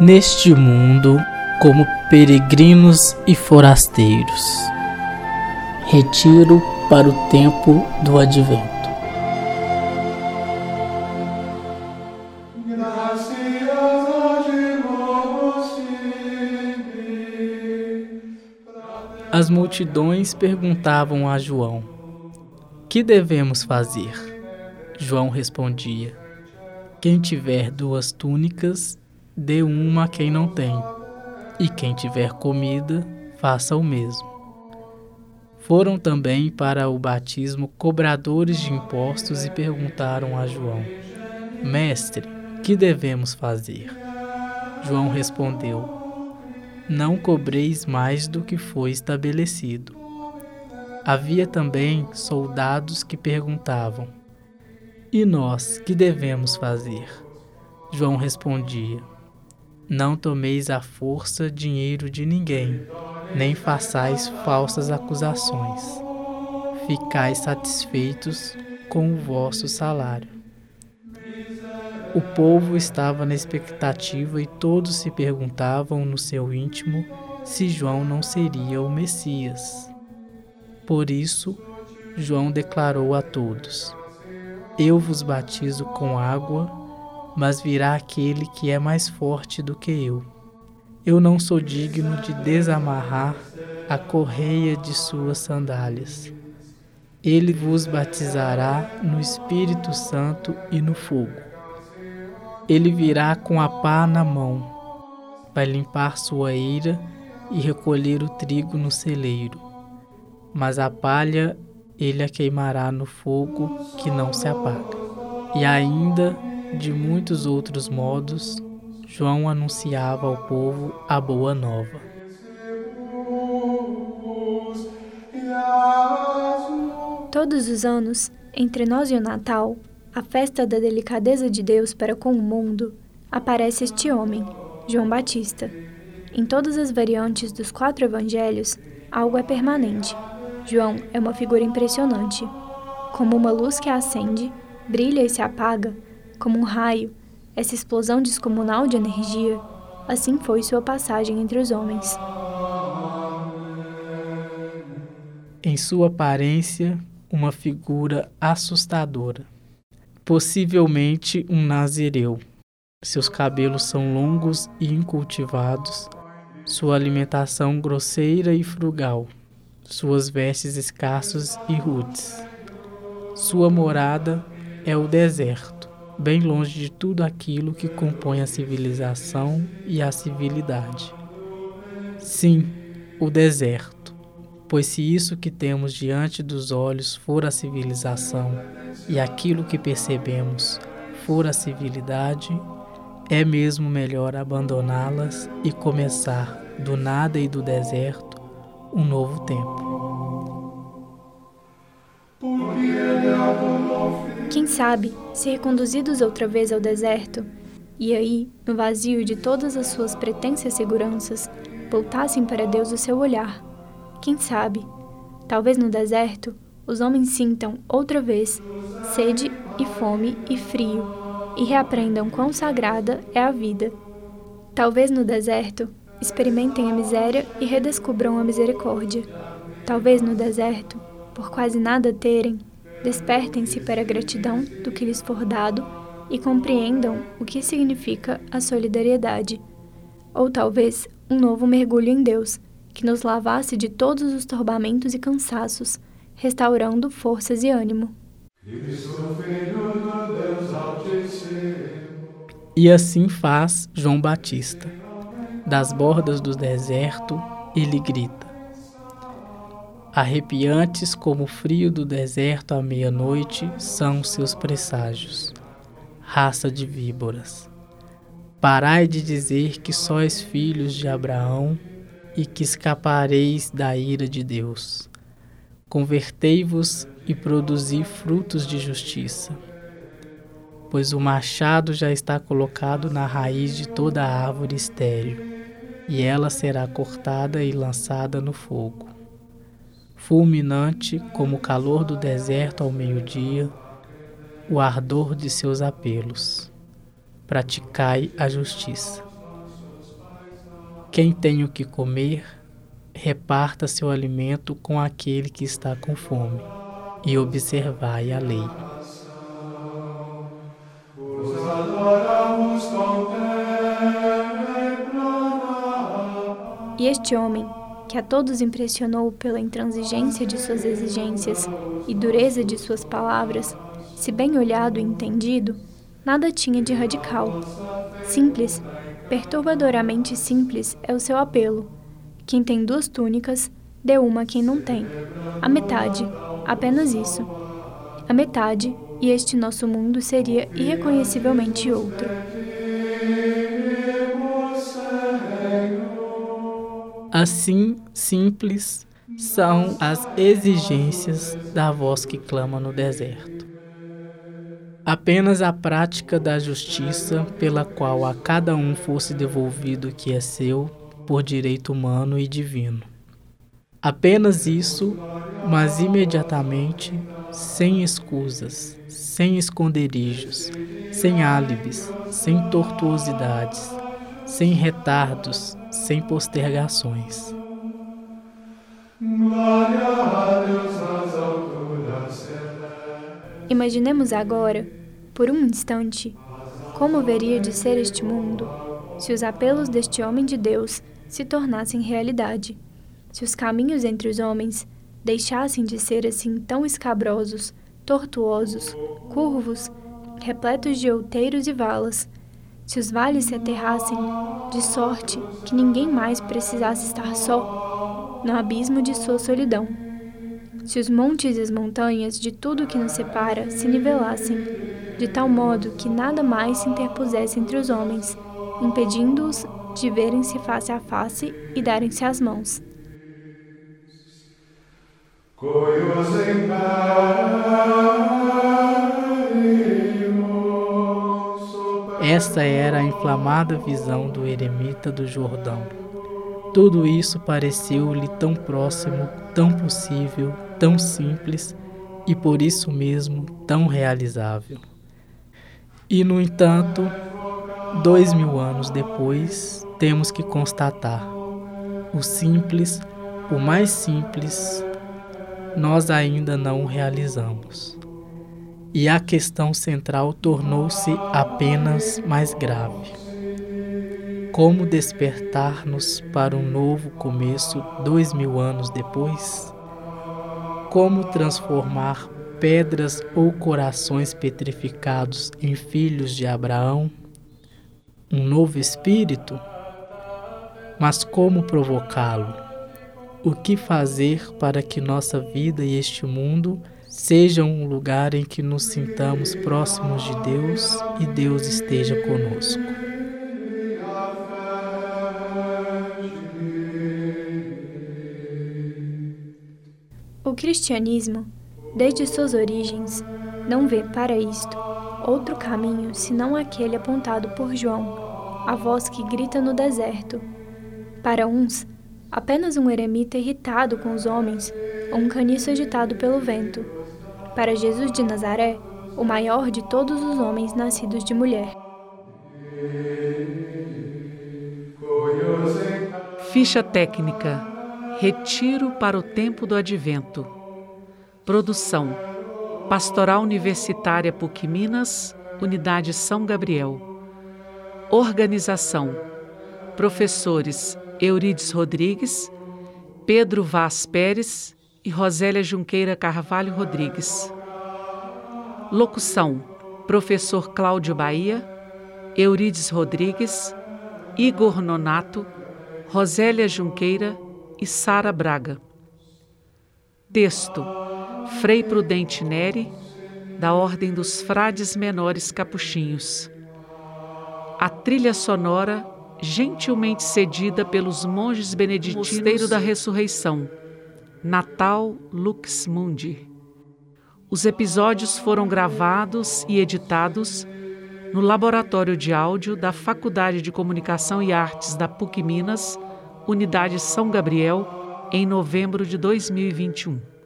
neste mundo como peregrinos e forasteiros. Retiro para o tempo do advento. As multidões perguntavam a João: Que devemos fazer? João respondia: Quem tiver duas túnicas, dê uma a quem não tem, e quem tiver comida, faça o mesmo. Foram também para o batismo cobradores de impostos e perguntaram a João: Mestre, que devemos fazer? João respondeu: não cobreis mais do que foi estabelecido. Havia também soldados que perguntavam: E nós, que devemos fazer? João respondia: Não tomeis à força dinheiro de ninguém, nem façais falsas acusações. Ficais satisfeitos com o vosso salário. O povo estava na expectativa e todos se perguntavam no seu íntimo se João não seria o Messias. Por isso, João declarou a todos: Eu vos batizo com água, mas virá aquele que é mais forte do que eu. Eu não sou digno de desamarrar a correia de suas sandálias. Ele vos batizará no Espírito Santo e no fogo. Ele virá com a pá na mão, vai limpar sua eira e recolher o trigo no celeiro. Mas a palha ele a queimará no fogo que não se apaga. E ainda, de muitos outros modos, João anunciava ao povo a boa nova. Todos os anos, entre nós e o Natal, a festa da delicadeza de Deus para com o mundo, aparece este homem, João Batista. Em todas as variantes dos quatro evangelhos, algo é permanente. João é uma figura impressionante. Como uma luz que acende, brilha e se apaga, como um raio, essa explosão descomunal de energia, assim foi sua passagem entre os homens. Em sua aparência, uma figura assustadora possivelmente um nazireu. Seus cabelos são longos e incultivados, sua alimentação grosseira e frugal, suas vestes escassos e rudes. Sua morada é o deserto, bem longe de tudo aquilo que compõe a civilização e a civilidade. Sim, o deserto, pois se isso que temos diante dos olhos for a civilização, e aquilo que percebemos for a civilidade, é mesmo melhor abandoná-las e começar do nada e do deserto um novo tempo. Quem sabe, se reconduzidos outra vez ao deserto, e aí, no vazio de todas as suas pretensas seguranças, voltassem para Deus o seu olhar. Quem sabe, talvez no deserto, os homens sintam outra vez sede e fome e frio e reaprendam quão sagrada é a vida. Talvez no deserto experimentem a miséria e redescubram a misericórdia. Talvez no deserto, por quase nada terem, despertem-se para a gratidão do que lhes for dado e compreendam o que significa a solidariedade. Ou talvez um novo mergulho em Deus, que nos lavasse de todos os torbamentos e cansaços restaurando forças e ânimo. E assim faz João Batista. Das bordas do deserto, ele grita. Arrepiantes como o frio do deserto à meia-noite são seus presságios, raça de víboras. Parai de dizer que sois filhos de Abraão e que escapareis da ira de Deus. Convertei-vos e produzi frutos de justiça. Pois o machado já está colocado na raiz de toda árvore estéril, e ela será cortada e lançada no fogo. Fulminante como o calor do deserto ao meio-dia, o ardor de seus apelos. Praticai a justiça. Quem tem o que comer, reparta seu alimento com aquele que está com fome, e observai a lei. E este homem, que a todos impressionou pela intransigência de suas exigências e dureza de suas palavras, se bem olhado e entendido, nada tinha de radical. Simples, perturbadoramente simples é o seu apelo. Quem tem duas túnicas, dê uma a quem não tem. A metade, apenas isso. A metade, e este nosso mundo seria irreconhecivelmente outro. Assim simples são as exigências da voz que clama no deserto. Apenas a prática da justiça, pela qual a cada um fosse devolvido o que é seu, por direito humano e divino. Apenas isso, mas imediatamente, sem escusas, sem esconderijos, sem álibis, sem tortuosidades, sem retardos, sem postergações. Imaginemos agora, por um instante, como haveria de ser este mundo se os apelos deste homem de Deus se tornassem realidade, se os caminhos entre os homens deixassem de ser assim tão escabrosos, tortuosos, curvos, repletos de outeiros e valas, se os vales se aterrassem, de sorte que ninguém mais precisasse estar só, no abismo de sua solidão. Se os montes e as montanhas de tudo que nos separa se nivelassem, de tal modo que nada mais se interpusesse entre os homens, impedindo-os de verem-se face a face e darem-se as mãos. Esta era a inflamada visão do eremita do Jordão. Tudo isso pareceu-lhe tão próximo, tão possível, tão simples e por isso mesmo tão realizável. E, no entanto, dois mil anos depois, temos que constatar: o simples, o mais simples, nós ainda não realizamos e a questão central tornou-se apenas mais grave. Como despertar-nos para um novo começo dois mil anos depois? Como transformar pedras ou corações petrificados em filhos de Abraão? Um novo espírito? Mas como provocá-lo? O que fazer para que nossa vida e este mundo seja um lugar em que nos sintamos próximos de Deus e Deus esteja conosco. O cristianismo, desde suas origens, não vê para isto outro caminho senão aquele apontado por João, a voz que grita no deserto. Para uns, apenas um eremita irritado com os homens ou um caniço agitado pelo vento para Jesus de Nazaré, o maior de todos os homens nascidos de mulher. Ficha técnica: Retiro para o tempo do advento. Produção: Pastoral Universitária PUC Minas, Unidade São Gabriel. Organização: Professores Eurides Rodrigues, Pedro Vaz Pérez e Rosélia Junqueira Carvalho Rodrigues. Locução: Professor Cláudio Bahia, Eurides Rodrigues, Igor Nonato, Rosélia Junqueira e Sara Braga. Texto: Frei Prudente Neri, da Ordem dos Frades Menores Capuchinhos. A trilha sonora gentilmente cedida pelos monges beneditinos Mosteiro da Ressurreição Natal Lux Mundi. Os episódios foram gravados e editados no Laboratório de Áudio da Faculdade de Comunicação e Artes da PUC Minas, Unidade São Gabriel, em novembro de 2021.